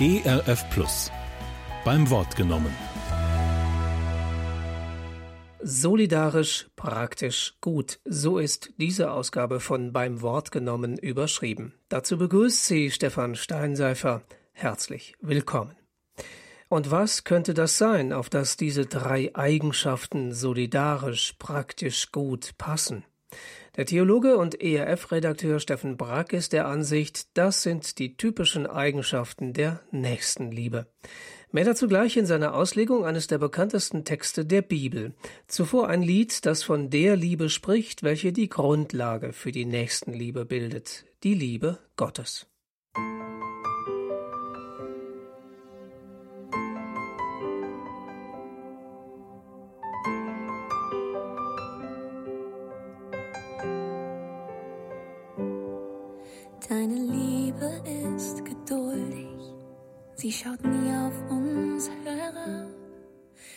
ERF Plus. Beim Wort genommen. Solidarisch, praktisch, gut. So ist diese Ausgabe von Beim Wort genommen überschrieben. Dazu begrüßt sie Stefan Steinseifer. Herzlich willkommen. Und was könnte das sein, auf das diese drei Eigenschaften solidarisch, praktisch, gut passen? Der Theologe und ERF-Redakteur Steffen Brack ist der Ansicht, das sind die typischen Eigenschaften der Nächstenliebe. Mehr dazu gleich in seiner Auslegung eines der bekanntesten Texte der Bibel. Zuvor ein Lied, das von der Liebe spricht, welche die Grundlage für die Nächstenliebe bildet, die Liebe Gottes. Sie schaut nie auf uns herab.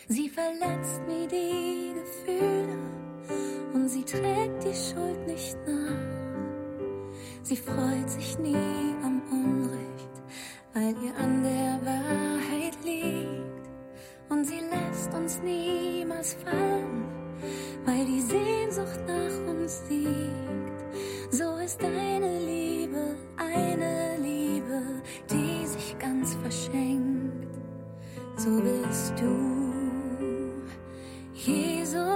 Sie verletzt nie die Gefühle und sie trägt die Schuld nicht nach. Sie freut sich nie am Unrecht, weil ihr an der Wahrheit liegt. Und sie lässt uns niemals fallen, weil die Sehnsucht nach uns liegt. So ist deine Liebe eine verschenkt. So bist du, Jesus,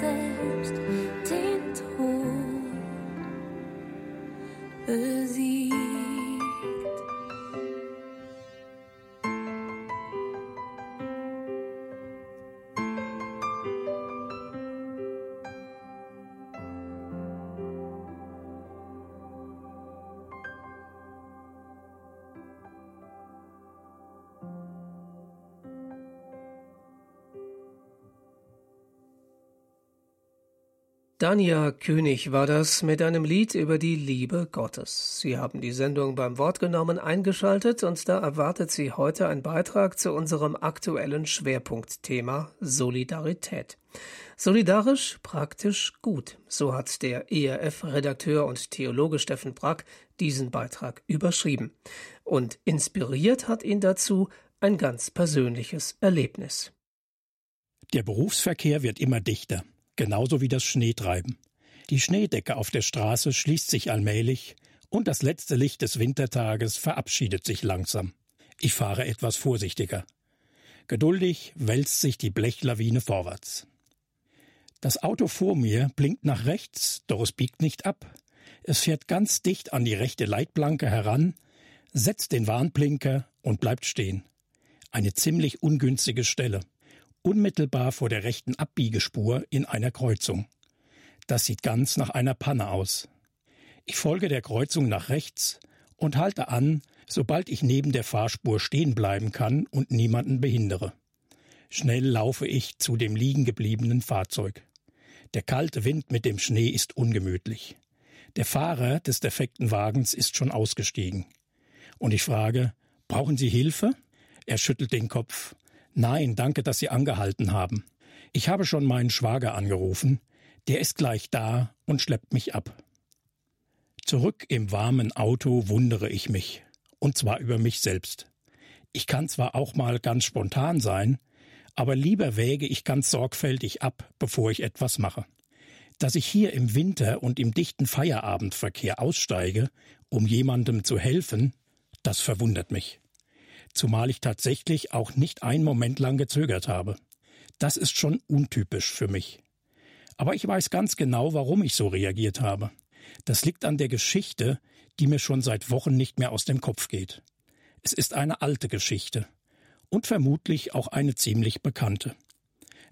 die Dania König war das mit einem Lied über die Liebe Gottes. Sie haben die Sendung beim Wort genommen eingeschaltet und da erwartet Sie heute ein Beitrag zu unserem aktuellen Schwerpunktthema Solidarität. Solidarisch, praktisch, gut. So hat der ERF-Redakteur und Theologe Steffen Brack diesen Beitrag überschrieben. Und inspiriert hat ihn dazu ein ganz persönliches Erlebnis. Der Berufsverkehr wird immer dichter, genauso wie das Schneetreiben. Die Schneedecke auf der Straße schließt sich allmählich und das letzte Licht des Wintertages verabschiedet sich langsam. Ich fahre etwas vorsichtiger. Geduldig wälzt sich die Blechlawine vorwärts. Das Auto vor mir blinkt nach rechts, doch es biegt nicht ab. Es fährt ganz dicht an die rechte Leitplanke heran, setzt den Warnblinker und bleibt stehen. Eine ziemlich ungünstige Stelle. Unmittelbar vor der rechten Abbiegespur in einer Kreuzung. Das sieht ganz nach einer Panne aus. Ich folge der Kreuzung nach rechts und halte an, sobald ich neben der Fahrspur stehen bleiben kann und niemanden behindere. Schnell laufe ich zu dem liegen gebliebenen Fahrzeug. Der kalte Wind mit dem Schnee ist ungemütlich. Der Fahrer des defekten Wagens ist schon ausgestiegen. Und ich frage, brauchen Sie Hilfe? Er schüttelt den Kopf. Nein, danke, dass Sie angehalten haben. Ich habe schon meinen Schwager angerufen. Der ist gleich da und schleppt mich ab. Zurück im warmen Auto wundere ich mich und zwar über mich selbst. Ich kann zwar auch mal ganz spontan sein, aber lieber wäge ich ganz sorgfältig ab, bevor ich etwas mache. Dass ich hier im Winter und im dichten Feierabendverkehr aussteige, um jemandem zu helfen, das verwundert mich. Zumal ich tatsächlich auch nicht einen Moment lang gezögert habe. Das ist schon untypisch für mich. Aber ich weiß ganz genau, warum ich so reagiert habe. Das liegt an der Geschichte, die mir schon seit Wochen nicht mehr aus dem Kopf geht. Es ist eine alte Geschichte und vermutlich auch eine ziemlich bekannte.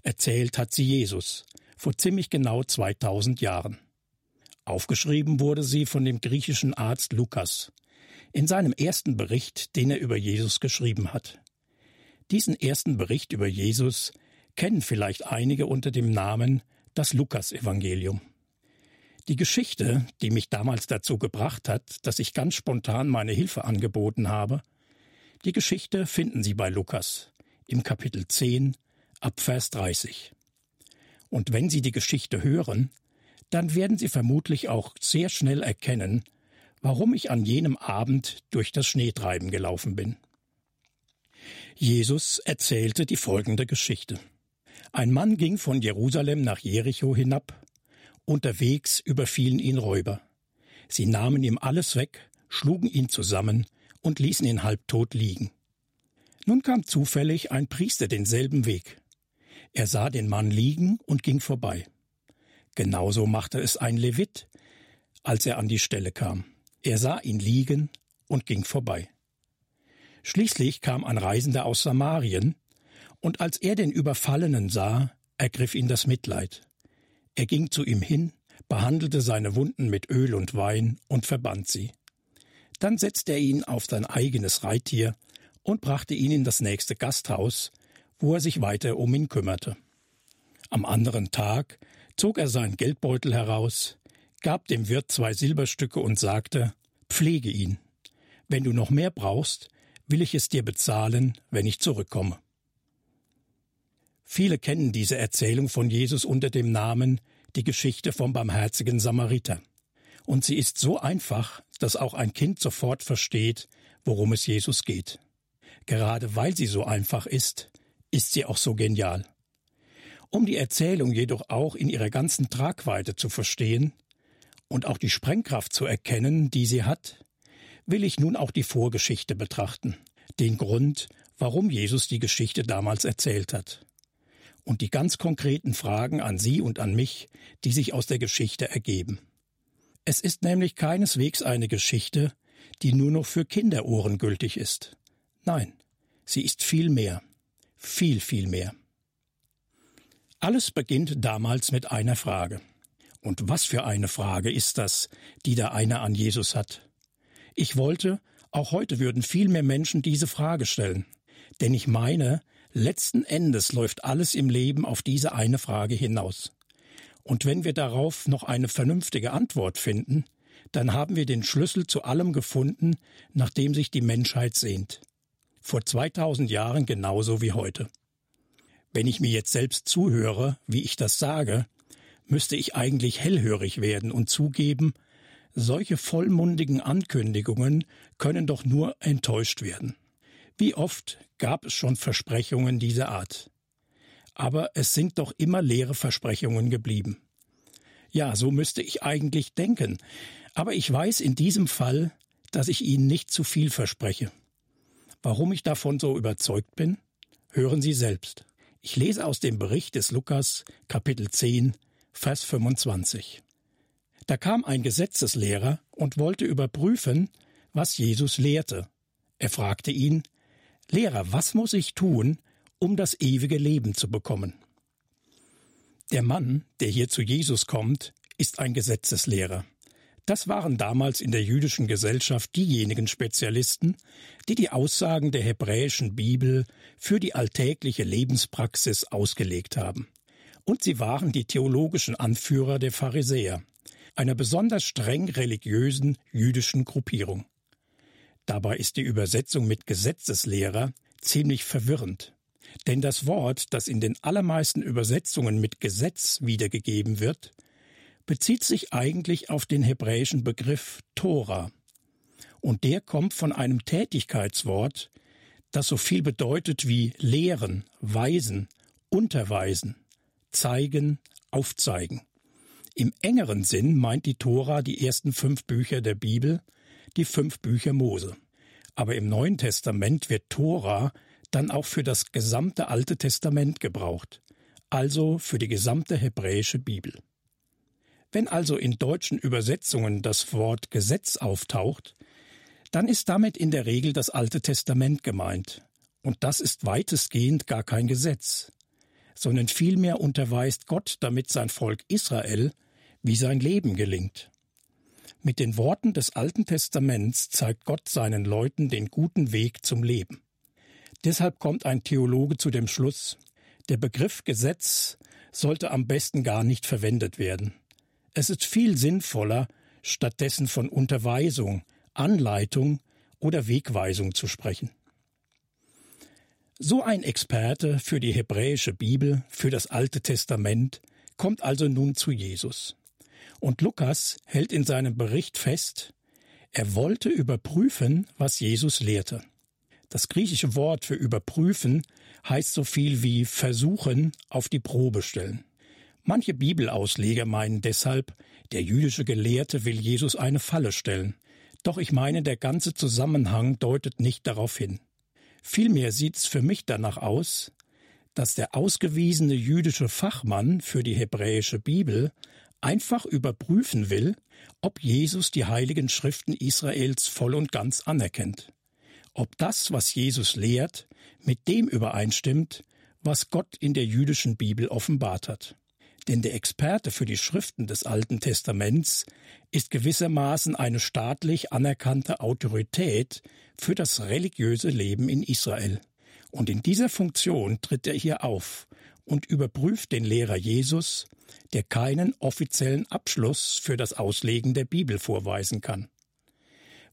Erzählt hat sie Jesus vor ziemlich genau 2000 Jahren. Aufgeschrieben wurde sie von dem griechischen Arzt Lukas in seinem ersten Bericht, den er über Jesus geschrieben hat. Diesen ersten Bericht über Jesus kennen vielleicht einige unter dem Namen das Lukasevangelium. Die Geschichte, die mich damals dazu gebracht hat, dass ich ganz spontan meine Hilfe angeboten habe, die Geschichte finden Sie bei Lukas im Kapitel 10 ab Vers 30. Und wenn Sie die Geschichte hören, dann werden Sie vermutlich auch sehr schnell erkennen, warum ich an jenem Abend durch das Schneetreiben gelaufen bin. Jesus erzählte die folgende Geschichte. Ein Mann ging von Jerusalem nach Jericho hinab, Unterwegs überfielen ihn Räuber. Sie nahmen ihm alles weg, schlugen ihn zusammen und ließen ihn halbtot liegen. Nun kam zufällig ein Priester denselben Weg. Er sah den Mann liegen und ging vorbei. Genauso machte es ein Levit, als er an die Stelle kam. Er sah ihn liegen und ging vorbei. Schließlich kam ein Reisender aus Samarien, und als er den Überfallenen sah, ergriff ihn das Mitleid. Er ging zu ihm hin, behandelte seine Wunden mit Öl und Wein und verband sie. Dann setzte er ihn auf sein eigenes Reittier und brachte ihn in das nächste Gasthaus, wo er sich weiter um ihn kümmerte. Am anderen Tag zog er seinen Geldbeutel heraus, gab dem Wirt zwei Silberstücke und sagte Pflege ihn. Wenn du noch mehr brauchst, will ich es dir bezahlen, wenn ich zurückkomme. Viele kennen diese Erzählung von Jesus unter dem Namen Die Geschichte vom barmherzigen Samariter. Und sie ist so einfach, dass auch ein Kind sofort versteht, worum es Jesus geht. Gerade weil sie so einfach ist, ist sie auch so genial. Um die Erzählung jedoch auch in ihrer ganzen Tragweite zu verstehen und auch die Sprengkraft zu erkennen, die sie hat, will ich nun auch die Vorgeschichte betrachten, den Grund, warum Jesus die Geschichte damals erzählt hat und die ganz konkreten Fragen an Sie und an mich, die sich aus der Geschichte ergeben. Es ist nämlich keineswegs eine Geschichte, die nur noch für Kinderohren gültig ist. Nein, sie ist viel mehr, viel, viel mehr. Alles beginnt damals mit einer Frage. Und was für eine Frage ist das, die da einer an Jesus hat? Ich wollte, auch heute würden viel mehr Menschen diese Frage stellen. Denn ich meine, Letzten Endes läuft alles im Leben auf diese eine Frage hinaus. Und wenn wir darauf noch eine vernünftige Antwort finden, dann haben wir den Schlüssel zu allem gefunden, nach dem sich die Menschheit sehnt. Vor 2000 Jahren genauso wie heute. Wenn ich mir jetzt selbst zuhöre, wie ich das sage, müsste ich eigentlich hellhörig werden und zugeben, solche vollmundigen Ankündigungen können doch nur enttäuscht werden. Wie oft gab es schon Versprechungen dieser Art? aber es sind doch immer leere Versprechungen geblieben. Ja, so müsste ich eigentlich denken, aber ich weiß in diesem Fall, dass ich Ihnen nicht zu viel verspreche. Warum ich davon so überzeugt bin, hören Sie selbst. Ich lese aus dem Bericht des Lukas, Kapitel 10, Vers 25. Da kam ein Gesetzeslehrer und wollte überprüfen, was Jesus lehrte. Er fragte ihn, Lehrer, was muss ich tun, um das ewige Leben zu bekommen? Der Mann, der hier zu Jesus kommt, ist ein Gesetzeslehrer. Das waren damals in der jüdischen Gesellschaft diejenigen Spezialisten, die die Aussagen der hebräischen Bibel für die alltägliche Lebenspraxis ausgelegt haben. Und sie waren die theologischen Anführer der Pharisäer, einer besonders streng religiösen jüdischen Gruppierung. Dabei ist die Übersetzung mit Gesetzeslehrer ziemlich verwirrend. Denn das Wort, das in den allermeisten Übersetzungen mit Gesetz wiedergegeben wird, bezieht sich eigentlich auf den hebräischen Begriff Tora. Und der kommt von einem Tätigkeitswort, das so viel bedeutet wie lehren, weisen, unterweisen, zeigen, aufzeigen. Im engeren Sinn meint die Tora die ersten fünf Bücher der Bibel, die fünf Bücher Mose. Aber im Neuen Testament wird Tora dann auch für das gesamte Alte Testament gebraucht, also für die gesamte hebräische Bibel. Wenn also in deutschen Übersetzungen das Wort Gesetz auftaucht, dann ist damit in der Regel das Alte Testament gemeint. Und das ist weitestgehend gar kein Gesetz, sondern vielmehr unterweist Gott damit sein Volk Israel, wie sein Leben gelingt. Mit den Worten des Alten Testaments zeigt Gott seinen Leuten den guten Weg zum Leben. Deshalb kommt ein Theologe zu dem Schluss, der Begriff Gesetz sollte am besten gar nicht verwendet werden. Es ist viel sinnvoller, stattdessen von Unterweisung, Anleitung oder Wegweisung zu sprechen. So ein Experte für die hebräische Bibel, für das Alte Testament, kommt also nun zu Jesus. Und Lukas hält in seinem Bericht fest, er wollte überprüfen, was Jesus lehrte. Das griechische Wort für überprüfen heißt so viel wie versuchen, auf die Probe stellen. Manche Bibelausleger meinen deshalb, der jüdische Gelehrte will Jesus eine Falle stellen. Doch ich meine, der ganze Zusammenhang deutet nicht darauf hin. Vielmehr sieht es für mich danach aus, dass der ausgewiesene jüdische Fachmann für die hebräische Bibel einfach überprüfen will, ob Jesus die heiligen Schriften Israels voll und ganz anerkennt. Ob das, was Jesus lehrt, mit dem übereinstimmt, was Gott in der jüdischen Bibel offenbart hat. Denn der Experte für die Schriften des Alten Testaments ist gewissermaßen eine staatlich anerkannte Autorität für das religiöse Leben in Israel. Und in dieser Funktion tritt er hier auf und überprüft den Lehrer Jesus, der keinen offiziellen Abschluss für das Auslegen der Bibel vorweisen kann.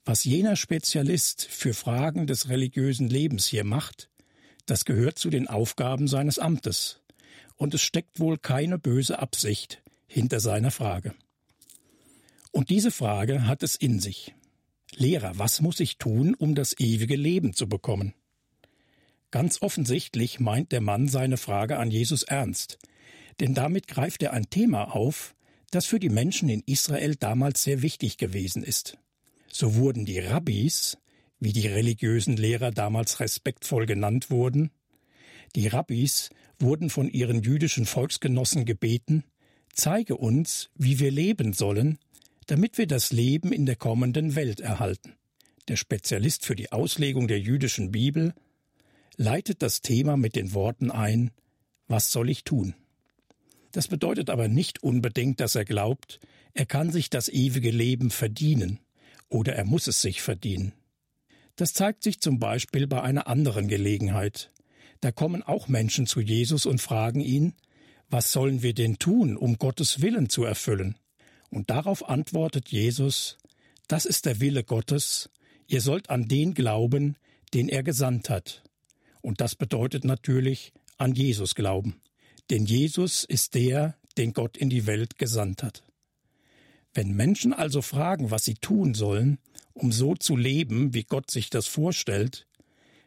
Was jener Spezialist für Fragen des religiösen Lebens hier macht, das gehört zu den Aufgaben seines Amtes und es steckt wohl keine böse Absicht hinter seiner Frage. Und diese Frage hat es in sich. Lehrer, was muss ich tun, um das ewige Leben zu bekommen? Ganz offensichtlich meint der Mann seine Frage an Jesus ernst, denn damit greift er ein Thema auf, das für die Menschen in Israel damals sehr wichtig gewesen ist. So wurden die Rabbis, wie die religiösen Lehrer damals respektvoll genannt wurden, die Rabbis wurden von ihren jüdischen Volksgenossen gebeten, zeige uns, wie wir leben sollen, damit wir das Leben in der kommenden Welt erhalten. Der Spezialist für die Auslegung der jüdischen Bibel leitet das Thema mit den Worten ein Was soll ich tun? Das bedeutet aber nicht unbedingt, dass er glaubt, er kann sich das ewige Leben verdienen oder er muss es sich verdienen. Das zeigt sich zum Beispiel bei einer anderen Gelegenheit. Da kommen auch Menschen zu Jesus und fragen ihn, was sollen wir denn tun, um Gottes Willen zu erfüllen? Und darauf antwortet Jesus, das ist der Wille Gottes, ihr sollt an den glauben, den er gesandt hat. Und das bedeutet natürlich an Jesus glauben. Denn Jesus ist der, den Gott in die Welt gesandt hat. Wenn Menschen also fragen, was sie tun sollen, um so zu leben, wie Gott sich das vorstellt,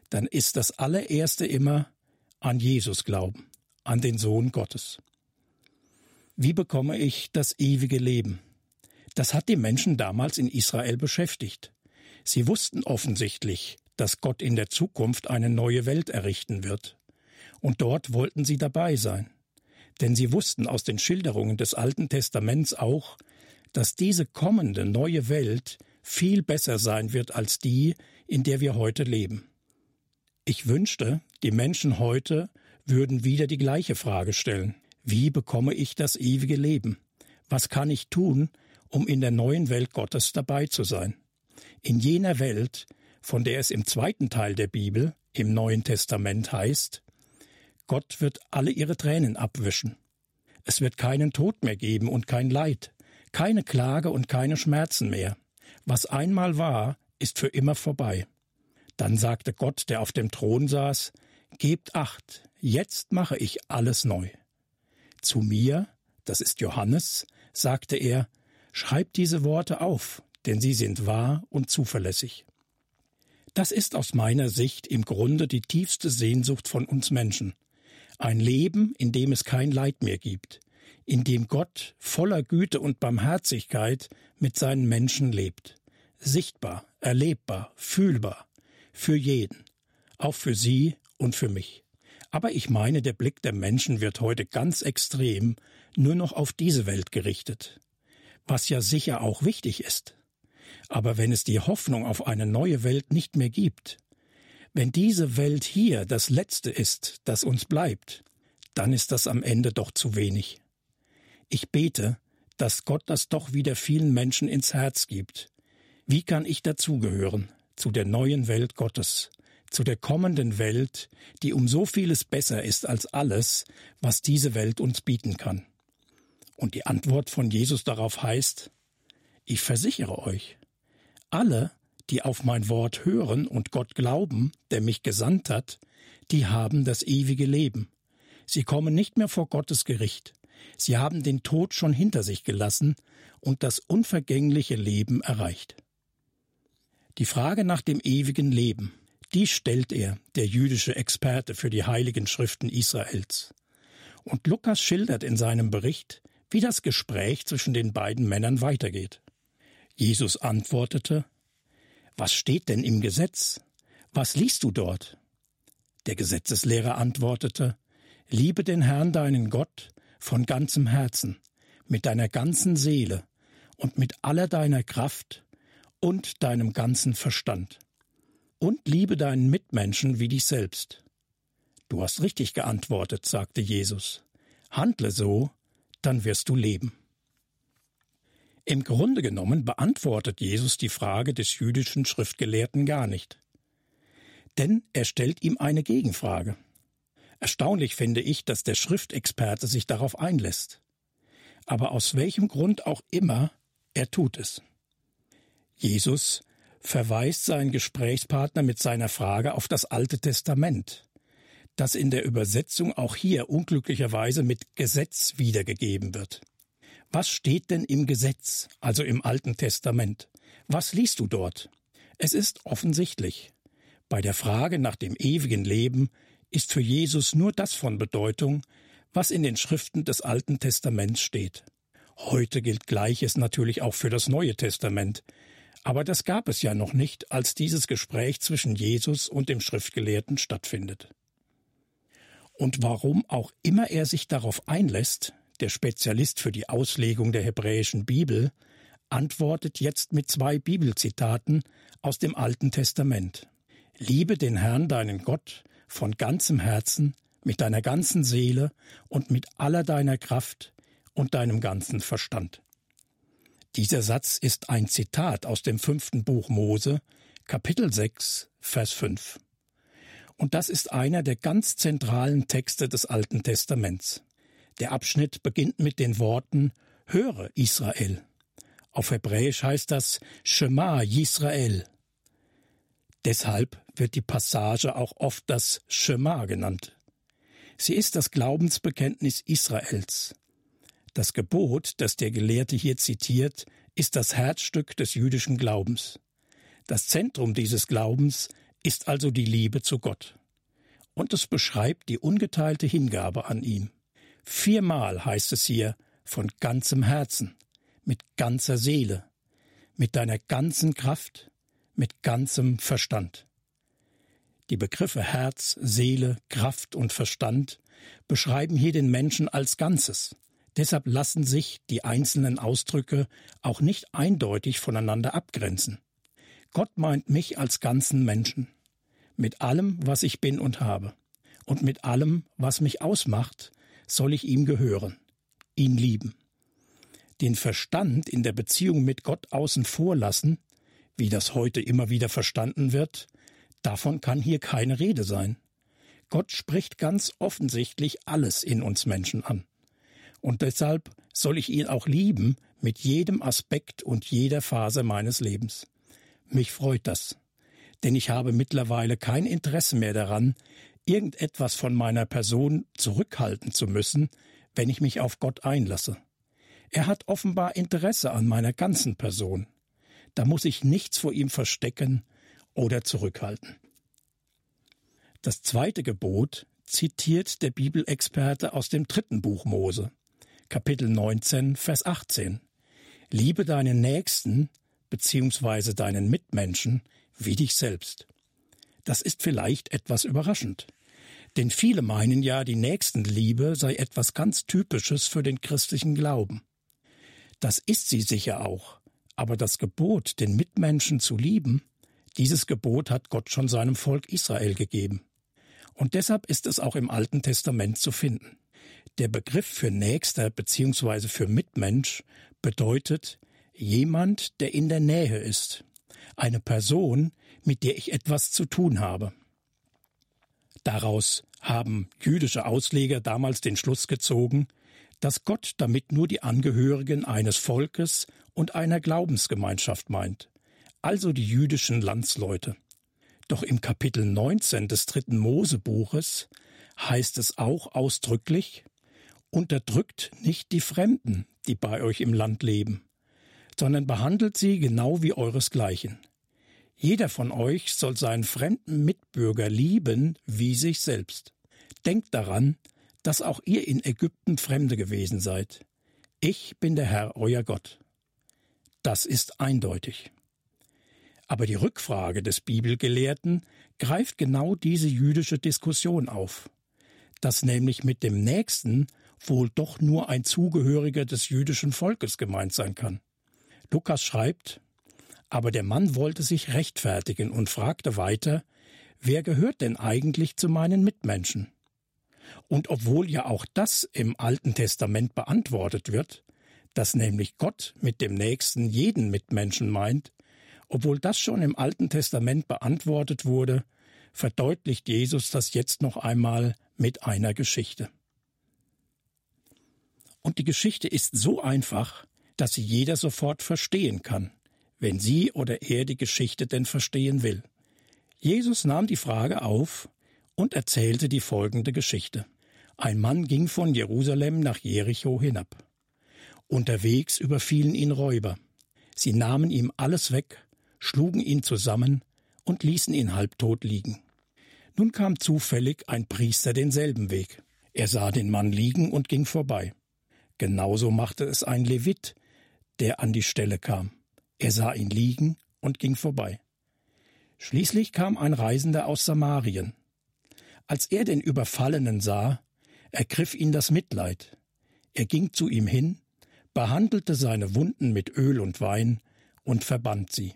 dann ist das allererste immer an Jesus glauben, an den Sohn Gottes. Wie bekomme ich das ewige Leben? Das hat die Menschen damals in Israel beschäftigt. Sie wussten offensichtlich, dass Gott in der Zukunft eine neue Welt errichten wird. Und dort wollten sie dabei sein. Denn sie wussten aus den Schilderungen des Alten Testaments auch, dass diese kommende neue Welt viel besser sein wird als die, in der wir heute leben. Ich wünschte, die Menschen heute würden wieder die gleiche Frage stellen. Wie bekomme ich das ewige Leben? Was kann ich tun, um in der neuen Welt Gottes dabei zu sein? In jener Welt, von der es im zweiten Teil der Bibel, im Neuen Testament heißt, Gott wird alle ihre Tränen abwischen. Es wird keinen Tod mehr geben und kein Leid, keine Klage und keine Schmerzen mehr. Was einmal war, ist für immer vorbei. Dann sagte Gott, der auf dem Thron saß, Gebt acht, jetzt mache ich alles neu. Zu mir, das ist Johannes, sagte er, Schreibt diese Worte auf, denn sie sind wahr und zuverlässig. Das ist aus meiner Sicht im Grunde die tiefste Sehnsucht von uns Menschen. Ein Leben, in dem es kein Leid mehr gibt, in dem Gott voller Güte und Barmherzigkeit mit seinen Menschen lebt. Sichtbar, erlebbar, fühlbar. Für jeden. Auch für Sie und für mich. Aber ich meine, der Blick der Menschen wird heute ganz extrem nur noch auf diese Welt gerichtet. Was ja sicher auch wichtig ist. Aber wenn es die Hoffnung auf eine neue Welt nicht mehr gibt, wenn diese Welt hier das Letzte ist, das uns bleibt, dann ist das am Ende doch zu wenig. Ich bete, dass Gott das doch wieder vielen Menschen ins Herz gibt. Wie kann ich dazugehören zu der neuen Welt Gottes, zu der kommenden Welt, die um so vieles besser ist als alles, was diese Welt uns bieten kann? Und die Antwort von Jesus darauf heißt, ich versichere euch, alle, die auf mein Wort hören und Gott glauben, der mich gesandt hat, die haben das ewige Leben. Sie kommen nicht mehr vor Gottes Gericht. Sie haben den Tod schon hinter sich gelassen und das unvergängliche Leben erreicht. Die Frage nach dem ewigen Leben, die stellt er, der jüdische Experte für die heiligen Schriften Israels. Und Lukas schildert in seinem Bericht, wie das Gespräch zwischen den beiden Männern weitergeht. Jesus antwortete, Was steht denn im Gesetz? Was liest du dort? Der Gesetzeslehrer antwortete, Liebe den Herrn deinen Gott von ganzem Herzen, mit deiner ganzen Seele und mit aller deiner Kraft und deinem ganzen Verstand. Und liebe deinen Mitmenschen wie dich selbst. Du hast richtig geantwortet, sagte Jesus. Handle so, dann wirst du leben. Im Grunde genommen beantwortet Jesus die Frage des jüdischen Schriftgelehrten gar nicht. Denn er stellt ihm eine Gegenfrage. Erstaunlich finde ich, dass der Schriftexperte sich darauf einlässt. Aber aus welchem Grund auch immer, er tut es. Jesus verweist seinen Gesprächspartner mit seiner Frage auf das Alte Testament, das in der Übersetzung auch hier unglücklicherweise mit Gesetz wiedergegeben wird. Was steht denn im Gesetz, also im Alten Testament? Was liest du dort? Es ist offensichtlich. Bei der Frage nach dem ewigen Leben ist für Jesus nur das von Bedeutung, was in den Schriften des Alten Testaments steht. Heute gilt Gleiches natürlich auch für das Neue Testament, aber das gab es ja noch nicht, als dieses Gespräch zwischen Jesus und dem Schriftgelehrten stattfindet. Und warum auch immer er sich darauf einlässt, der Spezialist für die Auslegung der hebräischen Bibel, antwortet jetzt mit zwei Bibelzitaten aus dem Alten Testament. Liebe den Herrn deinen Gott von ganzem Herzen, mit deiner ganzen Seele und mit aller deiner Kraft und deinem ganzen Verstand. Dieser Satz ist ein Zitat aus dem fünften Buch Mose, Kapitel 6, Vers 5. Und das ist einer der ganz zentralen Texte des Alten Testaments. Der Abschnitt beginnt mit den Worten Höre Israel. Auf Hebräisch heißt das Shema Yisrael. Deshalb wird die Passage auch oft das Schema genannt. Sie ist das Glaubensbekenntnis Israels. Das Gebot, das der Gelehrte hier zitiert, ist das Herzstück des jüdischen Glaubens. Das Zentrum dieses Glaubens ist also die Liebe zu Gott. und es beschreibt die ungeteilte Hingabe an ihm. Viermal heißt es hier von ganzem Herzen, mit ganzer Seele, mit deiner ganzen Kraft, mit ganzem Verstand. Die Begriffe Herz, Seele, Kraft und Verstand beschreiben hier den Menschen als Ganzes. Deshalb lassen sich die einzelnen Ausdrücke auch nicht eindeutig voneinander abgrenzen. Gott meint mich als ganzen Menschen, mit allem, was ich bin und habe, und mit allem, was mich ausmacht, soll ich ihm gehören, ihn lieben. Den Verstand in der Beziehung mit Gott außen vor lassen, wie das heute immer wieder verstanden wird, davon kann hier keine Rede sein. Gott spricht ganz offensichtlich alles in uns Menschen an. Und deshalb soll ich ihn auch lieben mit jedem Aspekt und jeder Phase meines Lebens. Mich freut das, denn ich habe mittlerweile kein Interesse mehr daran, irgendetwas von meiner Person zurückhalten zu müssen, wenn ich mich auf Gott einlasse. Er hat offenbar Interesse an meiner ganzen Person. Da muss ich nichts vor ihm verstecken oder zurückhalten. Das zweite Gebot zitiert der Bibelexperte aus dem dritten Buch Mose, Kapitel 19, Vers 18. Liebe deinen Nächsten bzw. deinen Mitmenschen wie dich selbst. Das ist vielleicht etwas überraschend. Denn viele meinen ja, die Nächstenliebe sei etwas ganz Typisches für den christlichen Glauben. Das ist sie sicher auch, aber das Gebot, den Mitmenschen zu lieben, dieses Gebot hat Gott schon seinem Volk Israel gegeben. Und deshalb ist es auch im Alten Testament zu finden. Der Begriff für Nächster bzw. für Mitmensch bedeutet jemand, der in der Nähe ist, eine Person, mit der ich etwas zu tun habe. Daraus haben jüdische Ausleger damals den Schluss gezogen, dass Gott damit nur die Angehörigen eines Volkes und einer Glaubensgemeinschaft meint, also die jüdischen Landsleute. Doch im Kapitel 19 des dritten Mosebuches heißt es auch ausdrücklich, unterdrückt nicht die Fremden, die bei euch im Land leben, sondern behandelt sie genau wie euresgleichen. Jeder von euch soll seinen fremden Mitbürger lieben wie sich selbst. Denkt daran, dass auch ihr in Ägypten Fremde gewesen seid. Ich bin der Herr, euer Gott. Das ist eindeutig. Aber die Rückfrage des Bibelgelehrten greift genau diese jüdische Diskussion auf, dass nämlich mit dem Nächsten wohl doch nur ein Zugehöriger des jüdischen Volkes gemeint sein kann. Lukas schreibt, aber der Mann wollte sich rechtfertigen und fragte weiter, wer gehört denn eigentlich zu meinen Mitmenschen? Und obwohl ja auch das im Alten Testament beantwortet wird, dass nämlich Gott mit dem Nächsten jeden Mitmenschen meint, obwohl das schon im Alten Testament beantwortet wurde, verdeutlicht Jesus das jetzt noch einmal mit einer Geschichte. Und die Geschichte ist so einfach, dass sie jeder sofort verstehen kann, wenn sie oder er die Geschichte denn verstehen will. Jesus nahm die Frage auf und erzählte die folgende Geschichte. Ein Mann ging von Jerusalem nach Jericho hinab. Unterwegs überfielen ihn Räuber. Sie nahmen ihm alles weg, schlugen ihn zusammen und ließen ihn halbtot liegen. Nun kam zufällig ein Priester denselben Weg. Er sah den Mann liegen und ging vorbei. Genauso machte es ein Levit, der an die Stelle kam. Er sah ihn liegen und ging vorbei. Schließlich kam ein Reisender aus Samarien. Als er den Überfallenen sah, ergriff ihn das Mitleid. Er ging zu ihm hin, behandelte seine Wunden mit Öl und Wein und verband sie.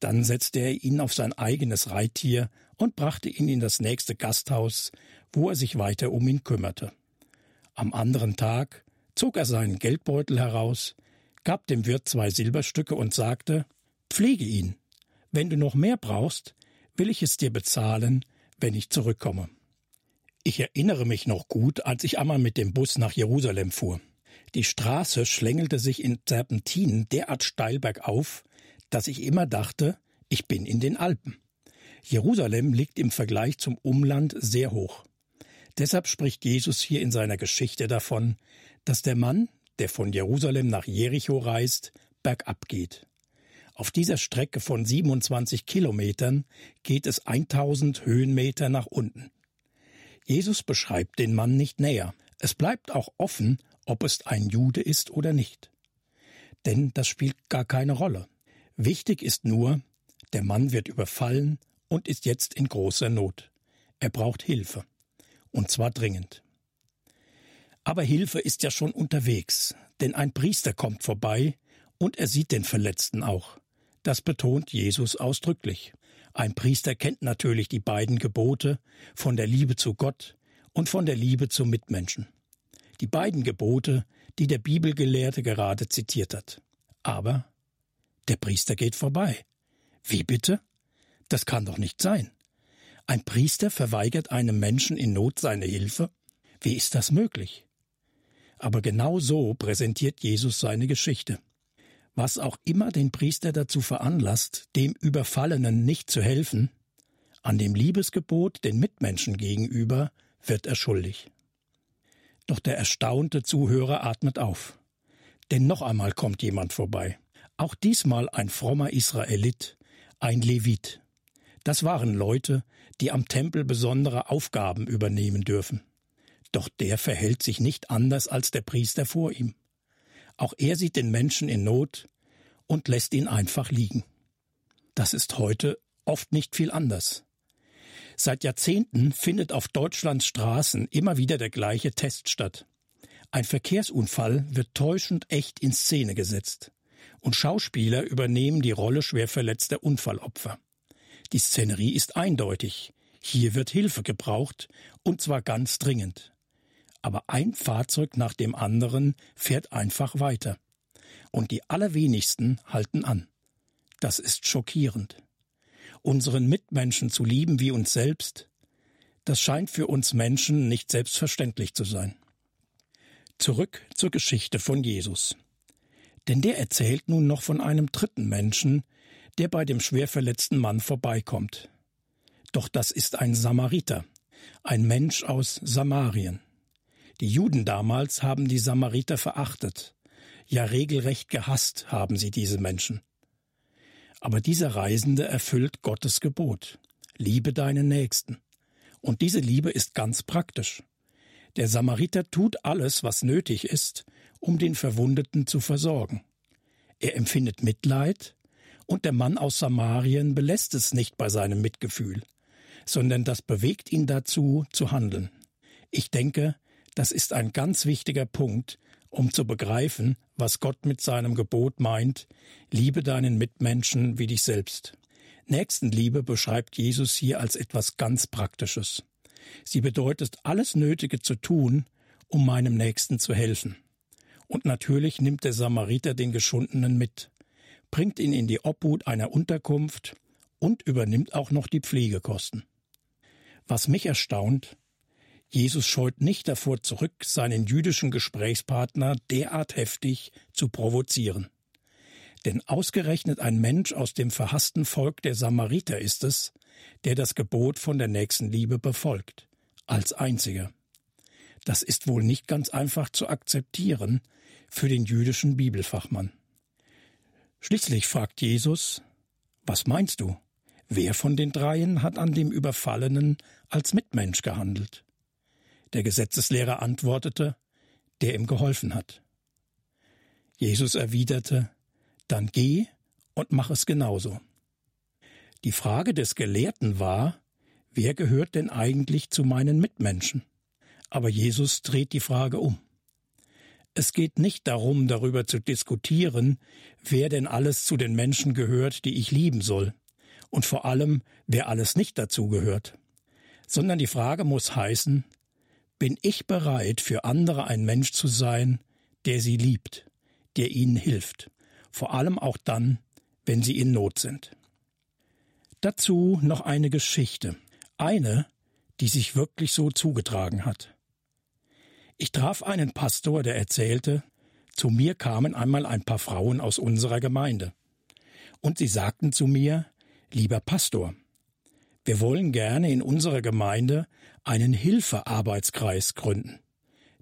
Dann setzte er ihn auf sein eigenes Reittier und brachte ihn in das nächste Gasthaus, wo er sich weiter um ihn kümmerte. Am anderen Tag zog er seinen Geldbeutel heraus, gab dem Wirt zwei Silberstücke und sagte Pflege ihn. Wenn du noch mehr brauchst, will ich es dir bezahlen, wenn ich zurückkomme. Ich erinnere mich noch gut, als ich einmal mit dem Bus nach Jerusalem fuhr. Die Straße schlängelte sich in Serpentinen derart steil bergauf, dass ich immer dachte, ich bin in den Alpen. Jerusalem liegt im Vergleich zum Umland sehr hoch. Deshalb spricht Jesus hier in seiner Geschichte davon, dass der Mann, der von Jerusalem nach Jericho reist, bergab geht. Auf dieser Strecke von 27 Kilometern geht es 1000 Höhenmeter nach unten. Jesus beschreibt den Mann nicht näher. Es bleibt auch offen, ob es ein Jude ist oder nicht. Denn das spielt gar keine Rolle. Wichtig ist nur, der Mann wird überfallen und ist jetzt in großer Not. Er braucht Hilfe. Und zwar dringend. Aber Hilfe ist ja schon unterwegs, denn ein Priester kommt vorbei und er sieht den Verletzten auch. Das betont Jesus ausdrücklich. Ein Priester kennt natürlich die beiden Gebote von der Liebe zu Gott und von der Liebe zum Mitmenschen. Die beiden Gebote, die der Bibelgelehrte gerade zitiert hat. Aber der Priester geht vorbei. Wie bitte? Das kann doch nicht sein. Ein Priester verweigert einem Menschen in Not seine Hilfe? Wie ist das möglich? Aber genau so präsentiert Jesus seine Geschichte. Was auch immer den Priester dazu veranlasst, dem Überfallenen nicht zu helfen, an dem Liebesgebot den Mitmenschen gegenüber wird er schuldig. Doch der erstaunte Zuhörer atmet auf. Denn noch einmal kommt jemand vorbei. Auch diesmal ein frommer Israelit, ein Levit. Das waren Leute, die am Tempel besondere Aufgaben übernehmen dürfen. Doch der verhält sich nicht anders als der Priester vor ihm. Auch er sieht den Menschen in Not und lässt ihn einfach liegen. Das ist heute oft nicht viel anders. Seit Jahrzehnten findet auf Deutschlands Straßen immer wieder der gleiche Test statt. Ein Verkehrsunfall wird täuschend echt in Szene gesetzt. Und Schauspieler übernehmen die Rolle schwer verletzter Unfallopfer. Die Szenerie ist eindeutig. Hier wird Hilfe gebraucht, und zwar ganz dringend. Aber ein Fahrzeug nach dem anderen fährt einfach weiter. Und die allerwenigsten halten an. Das ist schockierend unseren Mitmenschen zu lieben wie uns selbst, das scheint für uns Menschen nicht selbstverständlich zu sein. Zurück zur Geschichte von Jesus. Denn der erzählt nun noch von einem dritten Menschen, der bei dem schwer verletzten Mann vorbeikommt. Doch das ist ein Samariter, ein Mensch aus Samarien. Die Juden damals haben die Samariter verachtet, ja regelrecht gehasst haben sie diese Menschen. Aber dieser Reisende erfüllt Gottes Gebot. Liebe deinen Nächsten. Und diese Liebe ist ganz praktisch. Der Samariter tut alles, was nötig ist, um den Verwundeten zu versorgen. Er empfindet Mitleid, und der Mann aus Samarien belässt es nicht bei seinem Mitgefühl, sondern das bewegt ihn dazu, zu handeln. Ich denke, das ist ein ganz wichtiger Punkt, um zu begreifen, was Gott mit seinem Gebot meint, liebe deinen Mitmenschen wie dich selbst. Nächstenliebe beschreibt Jesus hier als etwas ganz Praktisches. Sie bedeutet, alles Nötige zu tun, um meinem Nächsten zu helfen. Und natürlich nimmt der Samariter den Geschundenen mit, bringt ihn in die Obhut einer Unterkunft und übernimmt auch noch die Pflegekosten. Was mich erstaunt, Jesus scheut nicht davor zurück, seinen jüdischen Gesprächspartner derart heftig zu provozieren. Denn ausgerechnet ein Mensch aus dem verhassten Volk der Samariter ist es, der das Gebot von der Nächstenliebe befolgt, als einziger. Das ist wohl nicht ganz einfach zu akzeptieren für den jüdischen Bibelfachmann. Schließlich fragt Jesus, was meinst du? Wer von den dreien hat an dem Überfallenen als Mitmensch gehandelt? Der Gesetzeslehrer antwortete, der ihm geholfen hat. Jesus erwiderte, dann geh und mach es genauso. Die Frage des Gelehrten war, wer gehört denn eigentlich zu meinen Mitmenschen? Aber Jesus dreht die Frage um. Es geht nicht darum, darüber zu diskutieren, wer denn alles zu den Menschen gehört, die ich lieben soll, und vor allem, wer alles nicht dazu gehört, sondern die Frage muss heißen, bin ich bereit, für andere ein Mensch zu sein, der sie liebt, der ihnen hilft, vor allem auch dann, wenn sie in Not sind. Dazu noch eine Geschichte, eine, die sich wirklich so zugetragen hat. Ich traf einen Pastor, der erzählte, zu mir kamen einmal ein paar Frauen aus unserer Gemeinde. Und sie sagten zu mir, lieber Pastor, wir wollen gerne in unserer Gemeinde einen Hilfearbeitskreis gründen.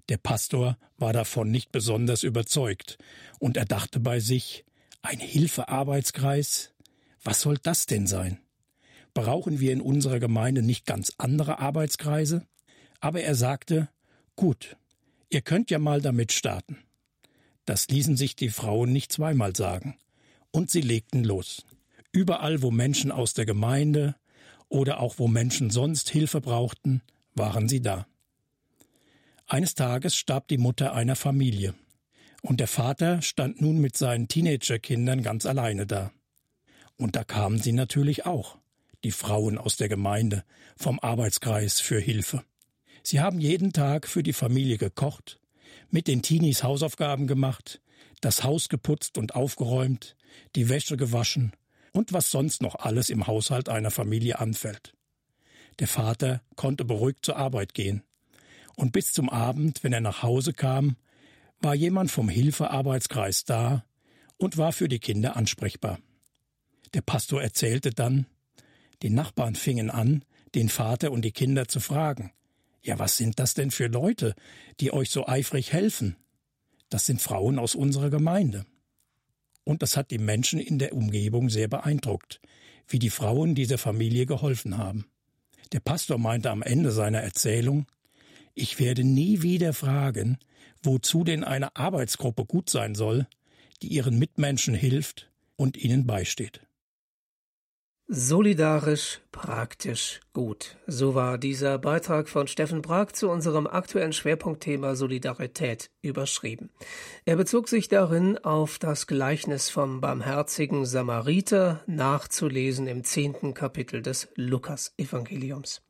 Der Pastor war davon nicht besonders überzeugt, und er dachte bei sich, ein Hilfearbeitskreis? Was soll das denn sein? Brauchen wir in unserer Gemeinde nicht ganz andere Arbeitskreise? Aber er sagte, gut, ihr könnt ja mal damit starten. Das ließen sich die Frauen nicht zweimal sagen. Und sie legten los. Überall, wo Menschen aus der Gemeinde oder auch wo Menschen sonst Hilfe brauchten, waren sie da. Eines Tages starb die Mutter einer Familie, und der Vater stand nun mit seinen Teenagerkindern ganz alleine da. Und da kamen sie natürlich auch, die Frauen aus der Gemeinde, vom Arbeitskreis für Hilfe. Sie haben jeden Tag für die Familie gekocht, mit den Teenies Hausaufgaben gemacht, das Haus geputzt und aufgeräumt, die Wäsche gewaschen und was sonst noch alles im Haushalt einer Familie anfällt. Der Vater konnte beruhigt zur Arbeit gehen. Und bis zum Abend, wenn er nach Hause kam, war jemand vom Hilfearbeitskreis da und war für die Kinder ansprechbar. Der Pastor erzählte dann, die Nachbarn fingen an, den Vater und die Kinder zu fragen. Ja, was sind das denn für Leute, die euch so eifrig helfen? Das sind Frauen aus unserer Gemeinde. Und das hat die Menschen in der Umgebung sehr beeindruckt, wie die Frauen dieser Familie geholfen haben. Der Pastor meinte am Ende seiner Erzählung, ich werde nie wieder fragen, wozu denn eine Arbeitsgruppe gut sein soll, die ihren Mitmenschen hilft und ihnen beisteht. Solidarisch, praktisch, gut. So war dieser Beitrag von Steffen Brag zu unserem aktuellen Schwerpunktthema Solidarität überschrieben. Er bezog sich darin auf das Gleichnis vom barmherzigen Samariter, nachzulesen im zehnten Kapitel des Lukas-Evangeliums.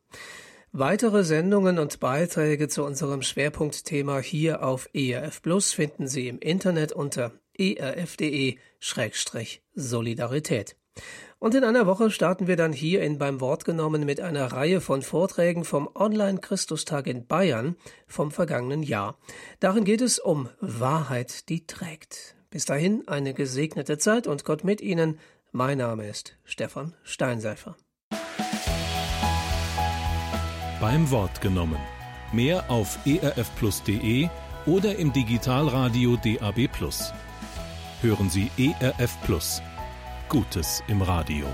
Weitere Sendungen und Beiträge zu unserem Schwerpunktthema hier auf ERF Plus finden Sie im Internet unter erf.de-solidarität. Und in einer Woche starten wir dann hier in beim Wort genommen mit einer Reihe von Vorträgen vom Online-Christustag in Bayern vom vergangenen Jahr. Darin geht es um Wahrheit, die trägt. Bis dahin eine gesegnete Zeit und Gott mit Ihnen. Mein Name ist Stefan Steinseifer. Beim Wort genommen. Mehr auf erfplus.de oder im Digitalradio DAB+. Hören Sie ERF Gutes im Radio.